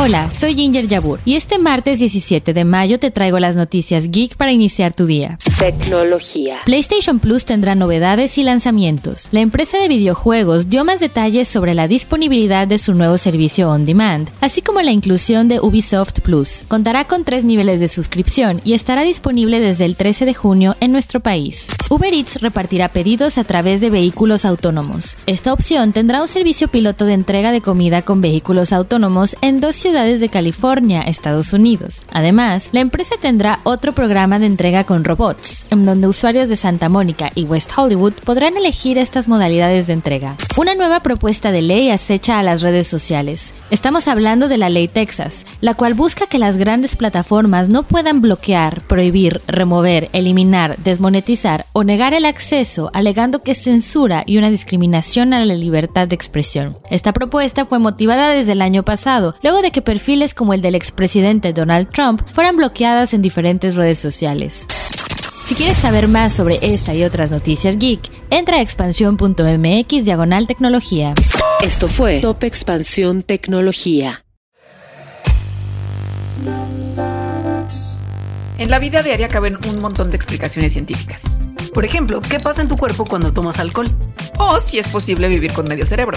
Hola, soy Ginger Yabur y este martes 17 de mayo te traigo las noticias geek para iniciar tu día. Tecnología. PlayStation Plus tendrá novedades y lanzamientos. La empresa de videojuegos dio más detalles sobre la disponibilidad de su nuevo servicio on demand, así como la inclusión de Ubisoft Plus. Contará con tres niveles de suscripción y estará disponible desde el 13 de junio en nuestro país. Uber Eats repartirá pedidos a través de vehículos autónomos. Esta opción tendrá un servicio piloto de entrega de comida con vehículos autónomos en dos ciudades de California, Estados Unidos. Además, la empresa tendrá otro programa de entrega con robots, en donde usuarios de Santa Mónica y West Hollywood podrán elegir estas modalidades de entrega. Una nueva propuesta de ley acecha a las redes sociales. Estamos hablando de la ley Texas, la cual busca que las grandes plataformas no puedan bloquear, prohibir, remover, eliminar, desmonetizar o negar el acceso, alegando que es censura y una discriminación a la libertad de expresión. Esta propuesta fue motivada desde el año pasado, luego de que perfiles como el del expresidente Donald Trump fueran bloqueadas en diferentes redes sociales. Si quieres saber más sobre esta y otras noticias geek, entra a expansión.mx diagonal tecnología. Esto fue Top Expansión Tecnología. En la vida diaria caben un montón de explicaciones científicas. Por ejemplo, ¿qué pasa en tu cuerpo cuando tomas alcohol? O si es posible vivir con medio cerebro.